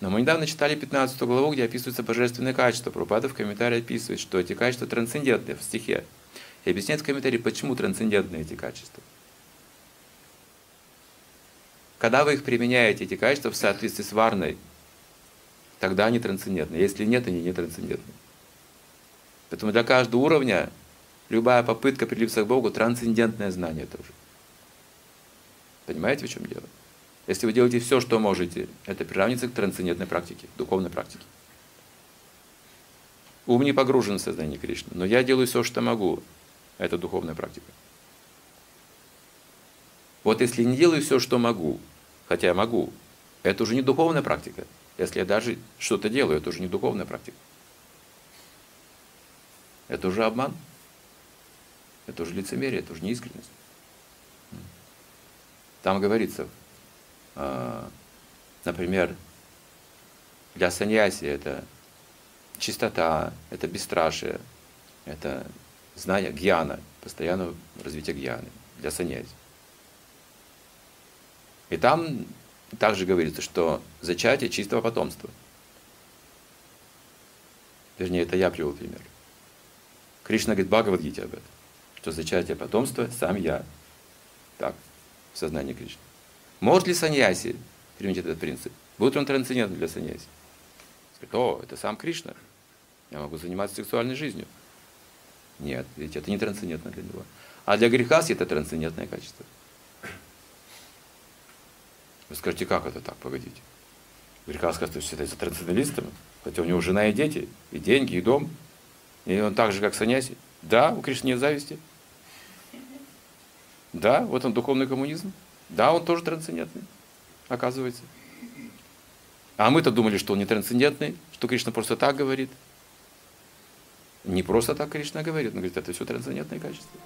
Но мы недавно читали 15 главу, где описываются божественные качества. Пропада в комментарии описывает, что эти качества трансцендентные в стихе. И объясняет в комментарии, почему трансцендентные эти качества. Когда вы их применяете, эти качества, в соответствии с варной, тогда они трансцендентны. Если нет, они не трансцендентны. Поэтому для каждого уровня любая попытка прилиться к Богу – трансцендентное знание тоже. Понимаете, в чем дело? Если вы делаете все, что можете, это приравнится к трансцендентной практике, духовной практике. Ум не погружен в сознание Кришны, но я делаю все, что могу. Это духовная практика. Вот если не делаю все, что могу, хотя я могу, это уже не духовная практика. Если я даже что-то делаю, это уже не духовная практика. Это уже обман. Это уже лицемерие, это уже не искренность. Там говорится, например, для саньяси это чистота, это бесстрашие, это знание гьяна, постоянное развитие гьяны для саньяси. И там также говорится, что зачатие чистого потомства. Вернее, это я привел пример. Кришна говорит Бхагавадгите об этом, что зачатие потомства сам я. Так, в сознании Кришны. Может ли саньяси применить этот принцип? Будет он трансцендентным для саньяси? Скажет, о, это сам Кришна. Я могу заниматься сексуальной жизнью. Нет, ведь это не трансцендентно для него. А для грехаси это трансцендентное качество. Вы скажете, как это так, погодите? Грехас, кажется, считается трансценденталистом, хотя у него жена и дети, и деньги, и дом. И он так же, как саньяси. Да, у Кришны нет зависти. Да, вот он духовный коммунизм. Да, он тоже трансцендентный, оказывается. А мы-то думали, что он не трансцендентный, что Кришна просто так говорит. Не просто так Кришна говорит, он говорит, это все трансцендентные качества.